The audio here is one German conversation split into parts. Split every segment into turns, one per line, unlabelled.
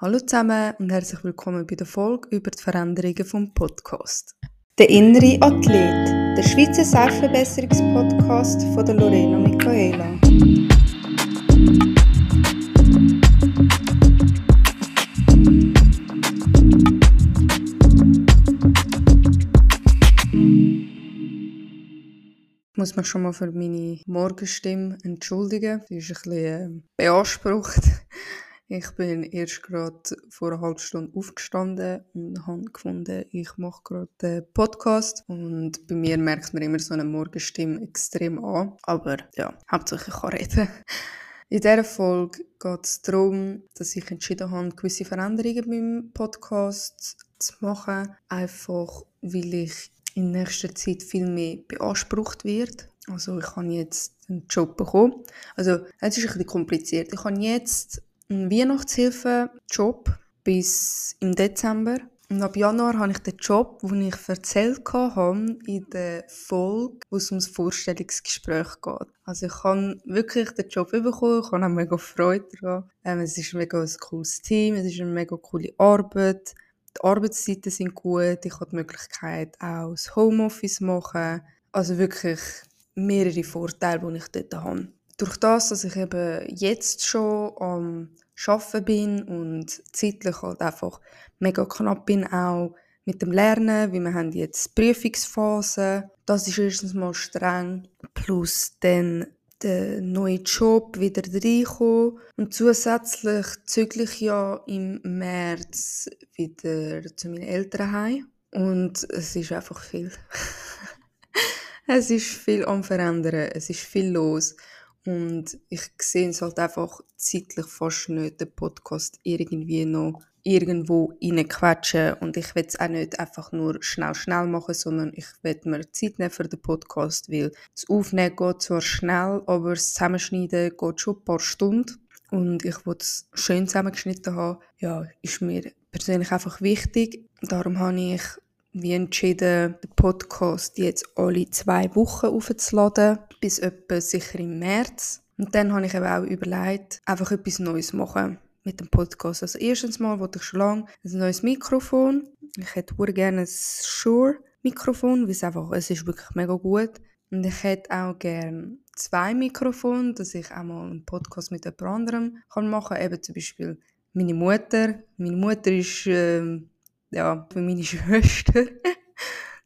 Hallo zusammen und herzlich willkommen bei der Folge über die Veränderungen vom Podcast. Der innere Athlet, der Schweizer Selbstverbesserungspodcast von der Lorena Michaela. Ich muss mich schon mal für meine Morgenstimme entschuldigen. Sie ist ein bisschen äh, beansprucht. Ich bin erst gerade vor einer halben Stunde aufgestanden und habe gefunden, ich mache gerade den Podcast. Und bei mir merkt man immer so eine Morgenstimme extrem an. Aber ja, hauptsächlich kann reden. In dieser Folge geht es darum, dass ich entschieden habe, gewisse Veränderungen beim Podcast zu machen. Einfach, weil ich in nächster Zeit viel mehr beansprucht wird. Also ich habe jetzt einen Job bekommen. Also es ist ein bisschen kompliziert. Ich habe jetzt einen Weihnachtshilfe-Job bis im Dezember. Und ab Januar habe ich den Job, den ich erzählt habe, in der Folge, wo es ums Vorstellungsgespräch geht. Also ich habe wirklich den Job bekommen, ich habe auch mega Freude daran. Ähm, es ist ein mega ein cooles Team, es ist eine mega coole Arbeit. Die Arbeitszeiten sind gut, ich habe die Möglichkeit auch das Homeoffice machen. Also wirklich mehrere Vorteile, die ich dort habe durch das, dass ich eben jetzt schon am Arbeiten bin und zeitlich halt einfach mega knapp bin, auch mit dem Lernen, weil wir haben jetzt Prüfungsphase. Das ist erstens mal streng. Plus dann der neue Job wieder reinkommen. Und zusätzlich zügle ich ja im März wieder zu meinen Eltern heim. Und es ist einfach viel. es ist viel am Verändern, es ist viel los. Und ich sehe es halt einfach zeitlich fast nicht, den Podcast irgendwie noch irgendwo reinquetschen. Und ich will es auch nicht einfach nur schnell, schnell machen, sondern ich will mir Zeit nehmen für den Podcast, weil das Aufnehmen geht zwar schnell, aber das Zusammenschneiden geht schon ein paar Stunden. Und ich will es schön zusammengeschnitten haben. Ja, ist mir persönlich einfach wichtig. Darum habe ich wie entschieden, den Podcast jetzt alle zwei Wochen aufzuladen, bis etwa sicher im März. Und dann habe ich eben auch überlegt, einfach etwas Neues machen mit dem Podcast. Also erstens mal wollte ich schon lange ein neues Mikrofon. Ich hätte gerne ein Shure-Mikrofon, weil es einfach, es ist wirklich mega gut. Und ich hätte auch gerne zwei Mikrofone, dass ich auch mal einen Podcast mit jemand anderem machen kann. Eben zum Beispiel meine Mutter. Meine Mutter ist... Äh, ja, für meine Schwester.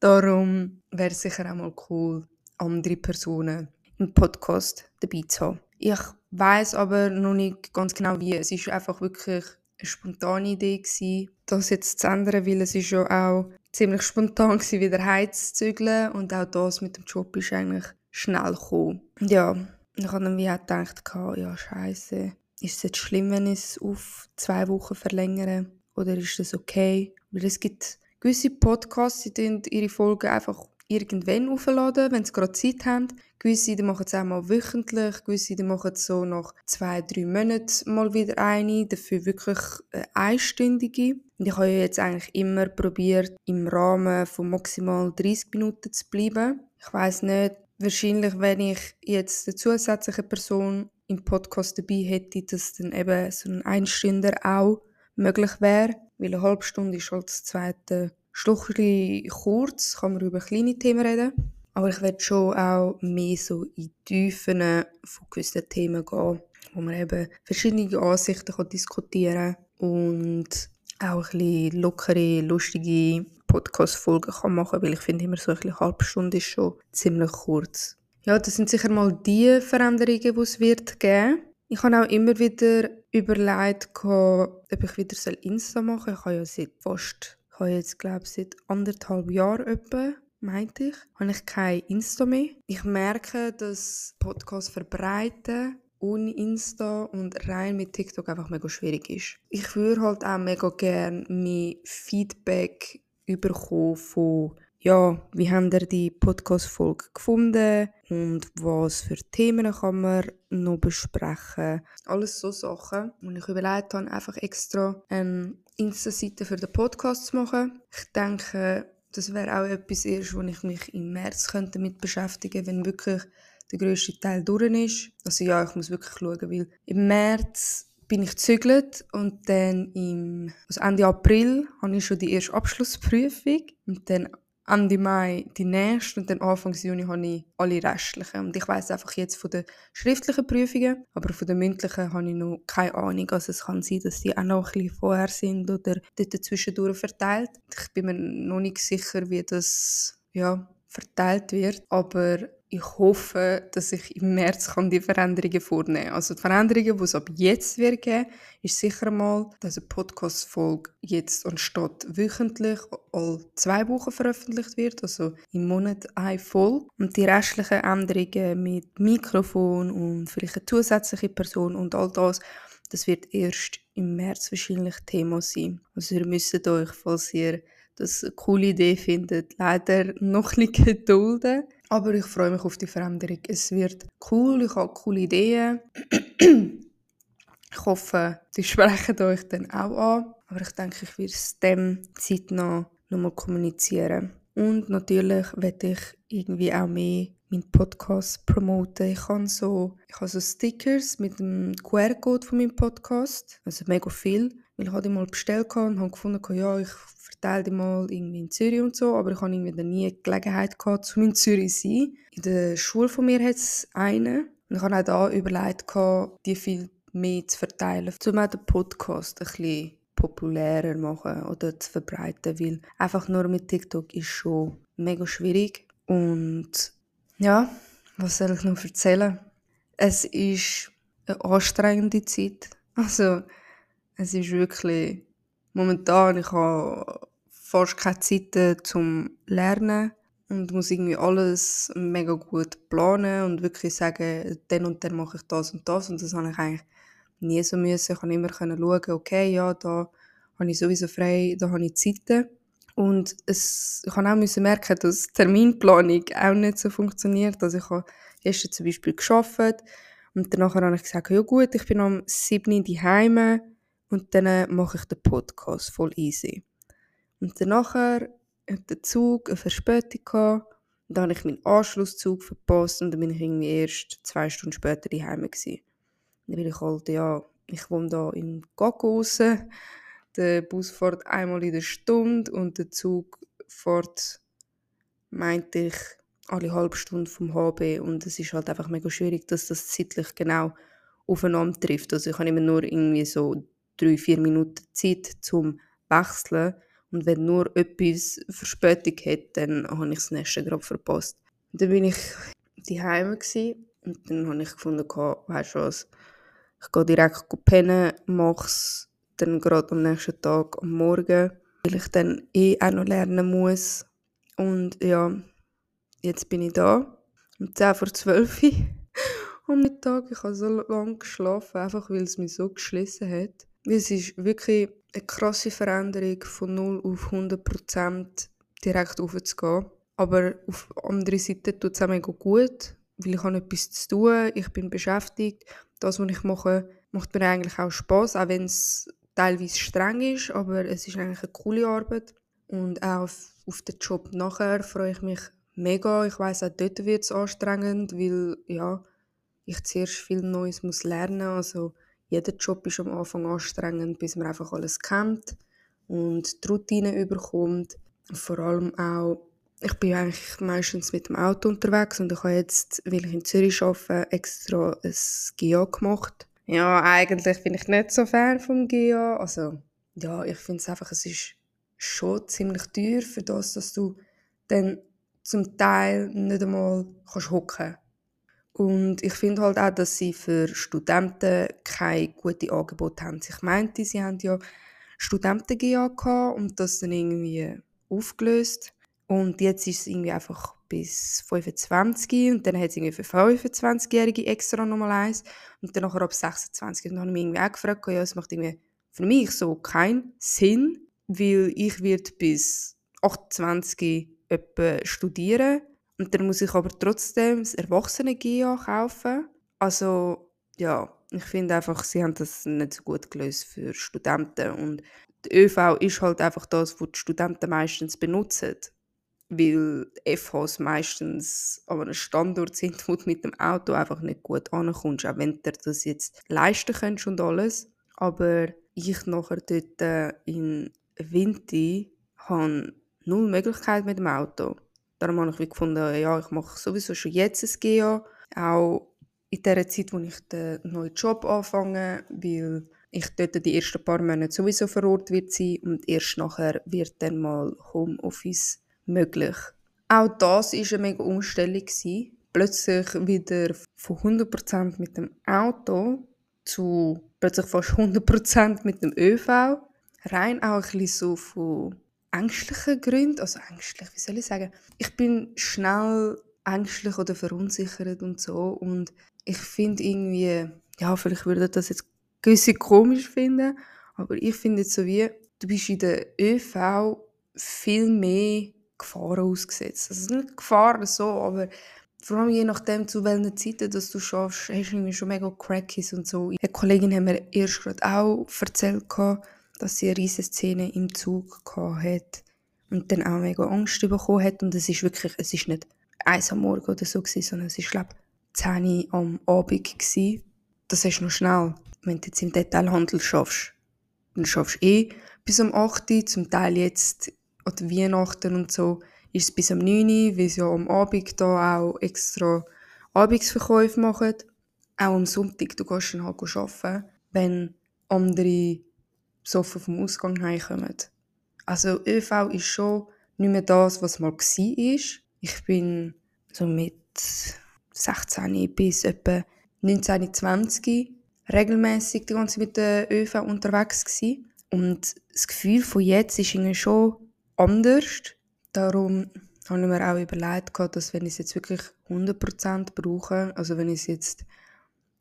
Darum wäre es sicher auch mal cool, andere Personen im Podcast dabei zu haben. Ich weiß aber noch nicht ganz genau wie. Es ist einfach wirklich eine spontane Idee gewesen, das jetzt zu ändern, weil es ist ja auch ziemlich spontan gewesen, wieder heimzuzügeln und auch das mit dem Job ist eigentlich schnell gekommen. Ja, ich habe dann wie auch gedacht, ja scheiße, ist es jetzt schlimm, wenn ich es auf zwei Wochen verlängere oder ist das okay? Weil es gibt gewisse Podcasts, die ihre Folgen einfach irgendwann aufladen, wenn sie gerade Zeit haben. Gewisse machen es auch mal wöchentlich, gewisse machen es so nach zwei, drei Monaten mal wieder eine, dafür wirklich eine einstündige. Und ich habe ja jetzt eigentlich immer probiert, im Rahmen von maximal 30 Minuten zu bleiben. Ich weiß nicht, wahrscheinlich, wenn ich jetzt eine zusätzliche Person im Podcast dabei hätte, dass dann eben so ein Einstünder auch möglich wäre. Weil eine halbe Stunde ist halt das zweite Schluchli kurz, kann man über kleine Themen reden. Aber ich werde schon auch mehr so in Tiefen von gewissen Themen gehen, wo man eben verschiedene Ansichten kann diskutieren und auch ein bisschen lockere, lustige Podcast-Folgen kann machen weil ich finde immer so eine halbe Stunde ist schon ziemlich kurz. Ja, das sind sicher mal die Veränderungen, die es wird geben. Ich habe auch immer wieder überlegt, ob ich wieder Insta machen soll. Ich habe ja seit fast, ich habe jetzt glaube seit anderthalb Jahren etwa, meinte ich, habe ich kein Insta mehr. Ich merke, dass Podcasts verbreiten ohne Insta und rein mit TikTok einfach mega schwierig ist. Ich würde halt auch mega gerne mein Feedback überkommen von ja, wie habt ihr die Podcast-Folge gefunden und was für Themen kann man noch besprechen. Alles so Sachen. Und ich überlegt habe, einfach extra eine Insta-Seite für den Podcast zu machen. Ich denke, das wäre auch etwas erst, wo ich mich im März könnte damit beschäftigen wenn wirklich der grösste Teil durch ist. Also ja, ich muss wirklich schauen, weil im März bin ich gezügelt und dann im also Ende April habe ich schon die erste Abschlussprüfung und dann Ende Mai die nächste und dann Anfang Juni habe ich alle restlichen. Und ich weiß einfach jetzt von den schriftlichen Prüfungen, aber von den mündlichen habe ich noch keine Ahnung. Also es kann sein, dass die auch noch ein bisschen vorher sind oder dort zwischendurch verteilt. Ich bin mir noch nicht sicher, wie das ja, verteilt wird, aber ich hoffe, dass ich im März kann die Veränderungen vornehmen kann. Also die Veränderungen, die es ab jetzt wird geben, ist sicher mal, dass eine Podcast-Folge jetzt anstatt wöchentlich all zwei Wochen veröffentlicht wird, also im Monat eine Folge. Und die restlichen Änderungen mit Mikrofon und vielleicht eine zusätzliche Person und all das, das wird erst im März wahrscheinlich Thema sein. Also ihr müsst euch, falls ihr das eine coole Idee findet, leider noch nicht gedulden. Aber ich freue mich auf die Veränderung. Es wird cool, ich habe coole Ideen. ich hoffe, die sprechen euch dann auch an. Aber ich denke, ich werde es dem zeitnah nochmal kommunizieren. Und natürlich werde ich irgendwie auch mehr meinen Podcast promoten. Ich habe so, ich habe so Stickers mit dem QR-Code von meinem Podcast. Also mega viel. Weil ich habe die mal bestellt und habe gefunden, ja, ich verteile die mal irgendwie in Zürich und so, aber ich habe irgendwie nie die Gelegenheit gehabt, zu in Zürich zu sein. In der Schule von mir hat es einen und ich habe auch da überlegt, die viel mehr zu verteilen, um auch den Podcast ein bisschen populärer machen oder zu verbreiten, weil einfach nur mit TikTok ist schon mega schwierig und ja, was soll ich noch erzählen? Es ist eine anstrengende Zeit, also es ist wirklich momentan, ich habe fast keine Zeit zum Lernen und muss irgendwie alles mega gut planen und wirklich sagen, dann und dann mache ich das und das und das habe ich eigentlich nie so müssen. Ich konnte immer schauen, okay, ja, da habe ich sowieso frei, da habe ich Zeiten. Und es, ich habe auch müssen merken, dass Terminplanung auch nicht so funktioniert. Also ich habe gestern zum Beispiel geschafft und danach habe ich gesagt, ja gut, ich bin am 7. Heime und dann mache ich den Podcast voll easy. Und danach hat der Zug eine Verspätung. Und dann habe ich meinen Anschlusszug verpasst und dann bin ich irgendwie erst zwei Stunden später daheim gewesen. Dann bin ich halt, ja, ich wohne da in Gagosen. Der Bus fährt einmal in der Stunde und der Zug fährt, meinte ich, alle halbe Stunde vom HB und es ist halt einfach mega schwierig, dass das zeitlich genau aufeinander trifft. Also ich habe immer nur irgendwie so drei, vier Minuten Zeit zum Wechseln und wenn nur etwas Verspätung hat, dann habe ich das nächste gerade verpasst. Und dann bin ich daheim und dann habe ich gefunden, weißt du was, ich gehe direkt pennen, mache es dann gerade am nächsten Tag am Morgen, weil ich dann eh auch noch lernen muss. Und ja, jetzt bin ich da, um 10 vor 12 Uhr am Mittag. Ich habe so lange geschlafen, einfach weil es mich so geschlossen hat. Es ist wirklich eine krasse Veränderung von 0 auf 100% direkt aufzugehen. Aber auf der anderen Seite tut es auch mega gut, weil ich habe etwas zu tun, ich bin beschäftigt. Das, was ich mache, macht mir eigentlich auch Spaß, auch wenn es teilweise streng ist, aber es ist eigentlich eine coole Arbeit. Und auch auf, auf den Job nachher freue ich mich mega. Ich weiß auch dort wird es anstrengend, weil ja, ich zuerst viel Neues muss lernen. Also jeder Job ist am Anfang anstrengend, bis man einfach alles kennt und die Routine überkommt. Vor allem auch, ich bin eigentlich meistens mit dem Auto unterwegs und ich habe jetzt, weil ich in Zürich arbeite, extra ein GIA gemacht. Ja, eigentlich bin ich nicht so Fan vom GIA. Also, ja, ich finde es einfach, es ist schon ziemlich teuer für das, dass du dann zum Teil nicht einmal hocken kannst. Und ich finde halt auch, dass sie für Studenten keine guten Angebote haben. Ich meinte, sie haben ja studenten gehabt und das dann irgendwie aufgelöst. Und jetzt ist es irgendwie einfach bis 25 und dann hat es irgendwie für 25-Jährige extra nochmal eins und dann nachher ab 26. Und dann habe ich mich irgendwie auch gefragt, ja, es macht irgendwie für mich so keinen Sinn, weil ich werde bis 28 etwa studieren und dann muss ich aber trotzdem das Erwachsene-GIA kaufen. Also, ja, ich finde einfach, sie haben das nicht so gut gelöst für Studenten. Und die ÖV ist halt einfach das, was die Studenten meistens benutzen. Weil FHs meistens an einem Standort sind, wo du mit dem Auto einfach nicht gut ankommst. Auch wenn du das jetzt leisten kannst und alles. Aber ich nachher dort äh, in Winter habe null Möglichkeit mit dem Auto. Darum habe ich gefunden, ja, ich mache sowieso schon jetzt ein GA. Auch in der Zeit, wo ich den neuen Job anfange, weil ich dort die ersten paar Monate sowieso vor Ort wird sein und erst nachher wird dann mal Homeoffice möglich. Auch das war eine mega Umstellung. Plötzlich wieder von 100% mit dem Auto zu plötzlich fast 100% mit dem ÖV. Rein auch ein bisschen so von ängstlichen Gründen. Also ängstlich, wie soll ich sagen? Ich bin schnell ängstlich oder verunsichert und so. Und ich finde irgendwie, ja, vielleicht würde das jetzt gewisse komisch finden, aber ich finde jetzt so wie, du bist in der ÖV viel mehr Gefahren ausgesetzt. Also nicht Gefahren so, aber vor allem je nachdem, zu welchen Zeiten dass du schaffst, hast du irgendwie schon mega Crackies und so. Eine Kollegin hat mir erst gerade auch erzählt, dass sie eine riesige Szene im Zug hatte und dann auch mega Angst bekommen hat. Und es ist wirklich, es ist nicht eins am Morgen oder so gewesen, sondern es ist, glaube ich, 10 am Abend gewesen. Das ist noch schnell. Wenn du jetzt im Detailhandel schaffst, dann schaffst du eh bis um 8 Uhr, zum Teil jetzt an Weihnachten und so, ist es bis um 9 Uhr, weil sie ja am Abend da auch extra Abendsverkäufe machen. Auch am Sonntag, du gehst dann halt arbeiten, wenn andere so vom Ausgang heimkommen. Also ÖV ist schon nicht mehr das, was mal war. Ich bin so mit 16 bis etwa 19, 20 regelmäßig die ganze mit der ÖV unterwegs gewesen. Und das Gefühl von jetzt ist irgendwie schon anders. Darum habe ich mir auch überlegt, dass wenn ich es jetzt wirklich 100% brauche, also wenn ich es jetzt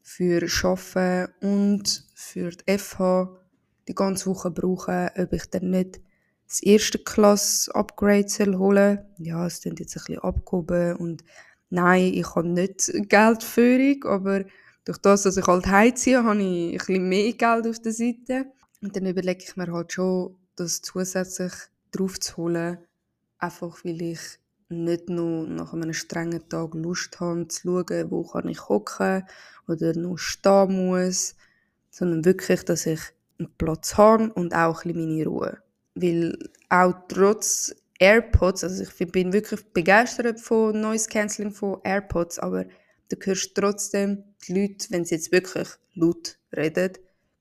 für Arbeiten und für die FH die ganze Woche brauche, ob ich dann nicht das erste Klasse Upgrade soll holen Ja, es klingt jetzt ein bisschen abgehoben und nein, ich habe nicht Geldführung, aber durch das, dass ich halt heimziehe, habe ich ein bisschen mehr Geld auf der Seite. Und dann überlege ich mir halt schon, das zusätzlich drauf zu holen, einfach weil ich nicht nur nach einem strengen Tag Lust habe, zu schauen, wo kann ich hocken oder noch stehen muss, sondern wirklich, dass ich Platz habe und auch ein meine Ruhe. Weil auch trotz AirPods, also ich bin wirklich begeistert von Noise Cancelling von AirPods, aber du hörst trotzdem die Leute, wenn sie jetzt wirklich laut reden,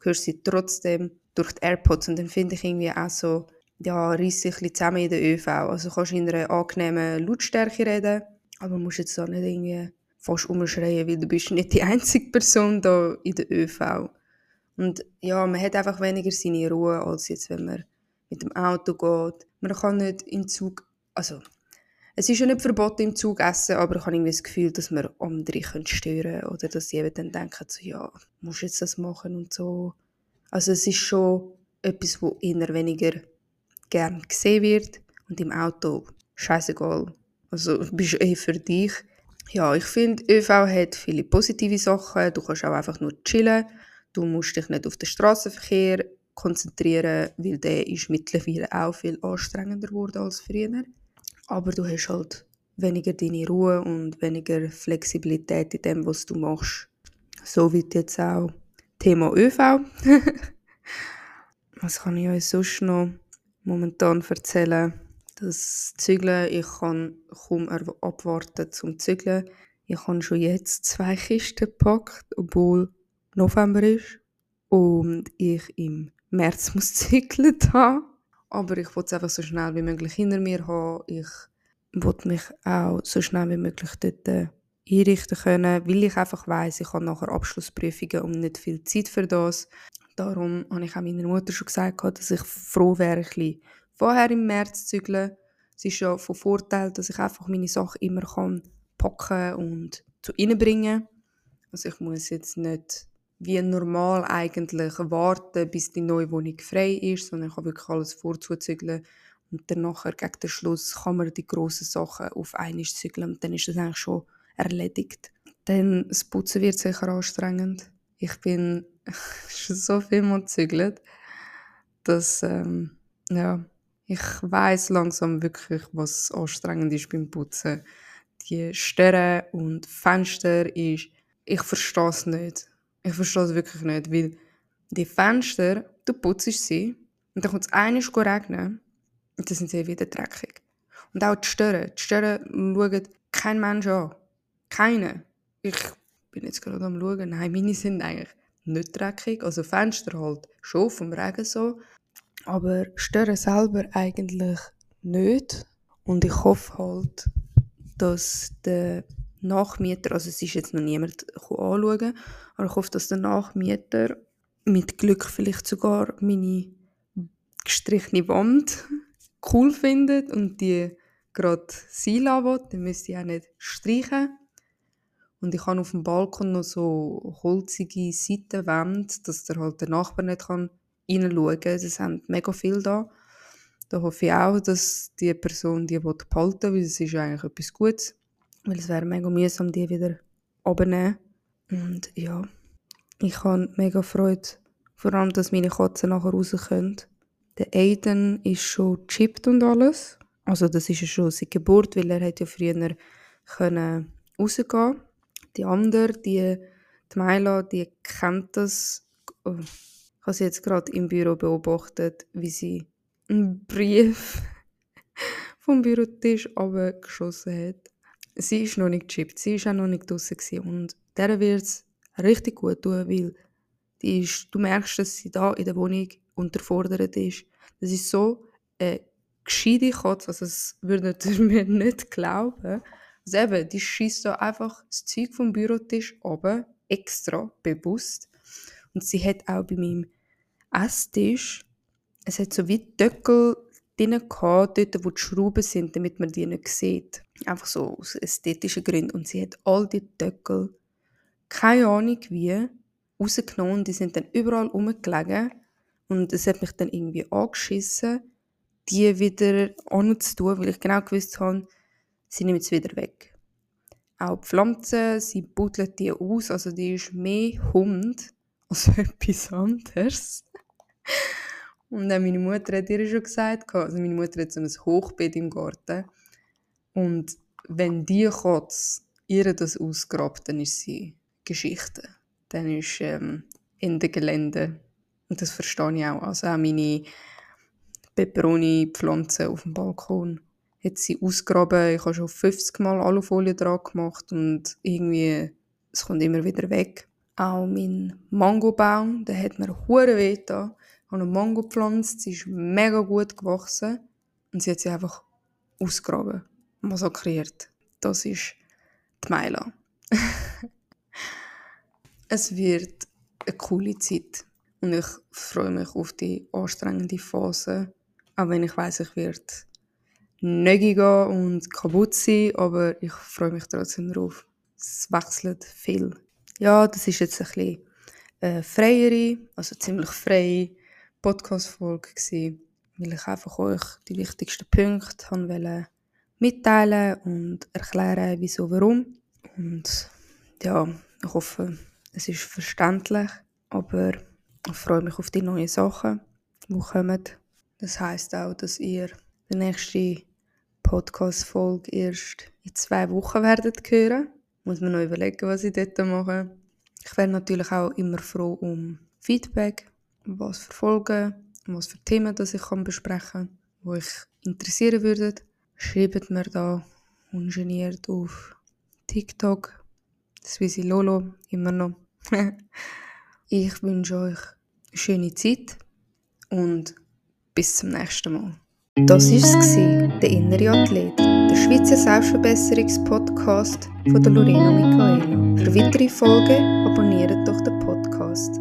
hörst sie trotzdem durch die AirPods und dann finde ich irgendwie auch so, ja, reiss sich ein zusammen in der ÖV. Also kannst in einer angenehmen Lautstärke reden, aber musst jetzt auch nicht irgendwie fast umschreien, weil du bist nicht die einzige Person da in der ÖV. Und ja, man hat einfach weniger seine Ruhe, als jetzt, wenn man mit dem Auto geht. Man kann nicht im Zug, also es ist ja nicht verboten im Zug essen, aber ich habe irgendwie das Gefühl, dass man andere stören können oder dass sie eben dann denken, so, ja, musst jetzt das machen und so. Also es ist schon etwas, wo eher weniger gern gesehen wird und im Auto scheißegal. Also bist eh für dich. Ja, ich finde, ÖV hat viele positive Sachen. Du kannst auch einfach nur chillen. Du musst dich nicht auf den Straßenverkehr konzentrieren, weil der ist mittlerweile auch viel anstrengender geworden als früher. Aber du hast halt weniger deine Ruhe und weniger Flexibilität in dem, was du machst. So wird jetzt auch Thema ÖV. was kann ich euch sonst noch momentan erzählen? Das Zügeln, ich kann kaum abwarten zum Zügeln. Ich habe schon jetzt zwei Kisten gepackt, obwohl November ist und ich im März muss zügeln habe. Aber ich wollte es einfach so schnell wie möglich hinter mir haben. Ich wollte mich auch so schnell wie möglich dort äh, einrichten können, weil ich einfach weiß, ich habe nachher Abschlussprüfungen und nicht viel Zeit für das. Darum habe ich auch meiner Mutter schon gesagt, dass ich froh wäre, ein bisschen vorher im März zu zügeln. Es ist ja von Vorteil, dass ich einfach meine Sachen immer kann packen und zu ihnen bringen. Also ich muss jetzt nicht wie normal eigentlich warten, bis die neue Wohnung frei ist, sondern ich kann wirklich alles vorzuzügeln und dann nachher gegen den Schluss kann man die grossen Sachen auf einmal zügeln und dann ist das eigentlich schon erledigt. Dann das Putzen wird sicher anstrengend. Ich bin schon so viel mal gezügelt, dass ähm, ja, ich weiß langsam wirklich, was anstrengend ist beim Putzen. Die Sterne und Fenster ist, ich verstehe es nicht. Ich verstehe es wirklich nicht, weil Die Fenster, du putzt sie und dann kommt es einiges regnen und dann sind sie wieder dreckig. Und auch die Stören. Die Stören schauen kein Mensch an. Keine. Ich bin jetzt gerade am schauen. Nein, meine sind eigentlich nicht dreckig. Also Fenster halt schon vom Regen so. Aber Stören selber eigentlich nicht. Und ich hoffe halt, dass der Nachmieter, also es ist jetzt noch niemand anschauen, aber ich hoffe, dass der Nachmieter mit Glück vielleicht sogar meine gestrichene Wand cool findet und die gerade sein lassen dann müsste ich auch nicht streichen. Und ich habe auf dem Balkon noch so holzige Seitenwände, dass der halt der Nachbar nicht kann reinschauen kann. Das haben mega viel da. Da hoffe ich auch, dass die Person die behalten will, weil es ist eigentlich etwas Gutes. Weil es wäre mega mühsam, die wieder abzunehmen. Und ja, ich habe mega Freude, vor allem, dass meine Katzen nachher raus können. Der Aiden ist schon chippt und alles. Also das ist ja schon seit Geburt, weil er hat ja früher können rausgehen. Die andere, die, die Maila, die kennt das. Ich habe sie jetzt gerade im Büro beobachtet, wie sie einen Brief vom Bürotisch abgeschossen hat. Sie ist noch nicht gechippt, sie ist auch noch nicht draußen und der wird es richtig gut tun, weil die ist, du merkst, dass sie da in der Wohnung unterfordert ist. Das ist so eine gescheite Katze, also das würdet ihr mir nicht glauben. Also eben, die schießt da einfach das Zeug vom Bürotisch oben, extra, bewusst. Und sie hat auch bei meinem Esstisch, es hat so wie Döckel drin gehabt, dort wo die Schrauben sind, damit man die nicht sieht. Einfach so aus ästhetischen Gründen. Und sie hat all die Döckel, keine Ahnung wie, rausgenommen die sind dann überall rumgelegen. Und es hat mich dann irgendwie angeschissen, die wieder anzutun, weil ich genau gewusst habe, sie nehmen es wieder weg. Auch die Pflanzen, sie buddeln die aus, also die ist mehr Hund als etwas anderes. Und dann meine Mutter hat ihr schon gesagt, also meine Mutter hat so ein Hochbett im Garten. Und wenn die Katze ihr das ausgrabt, dann ist sie Geschichte. Dann ist ähm, Ende Gelände. Und das verstehe ich auch. Also auch meine Peperoni-Pflanzen auf dem Balkon hat sie ausgraben. Ich habe schon 50 Mal Alufolie dran gemacht und irgendwie, es kommt immer wieder weg. Auch mein Mangobaum, der hat mir hure weh getan. Habe eine Mango gepflanzt, sie ist mega gut gewachsen und sie hat sie einfach ausgraben, massakriert. Das ist die Meila. es wird eine coole Zeit und ich freue mich auf die anstrengende Phase, auch wenn ich weiß, ich werde nicht gehen und kaputt sein, aber ich freue mich trotzdem darauf. Es wechselt viel. Ja, das ist jetzt ein bisschen äh, freiere, also ziemlich freie Podcast-Folge weil ich einfach euch die wichtigsten Punkte wollte mitteilen und erklären, wieso, warum. Und ja, ich hoffe, es ist verständlich, aber ich freue mich auf die neuen Sachen, die kommen. Das heißt auch, dass ihr die nächste Podcast-Folge erst in zwei Wochen werdet hören. Muss man noch überlegen, was ich dort mache. Ich wäre natürlich auch immer froh um Feedback, was für Folgen, was für Themen das ich kann besprechen kann, die euch interessieren würden. Schreibt mir da ungeniert auf TikTok, Swissy Lolo, immer noch. ich wünsche euch eine schöne Zeit und bis zum nächsten Mal. Das war der innere Athlet, der Schweizer Selbstverbesserungspodcast von der Lorena Michaela. Für weitere Folgen abonniert doch den Podcast.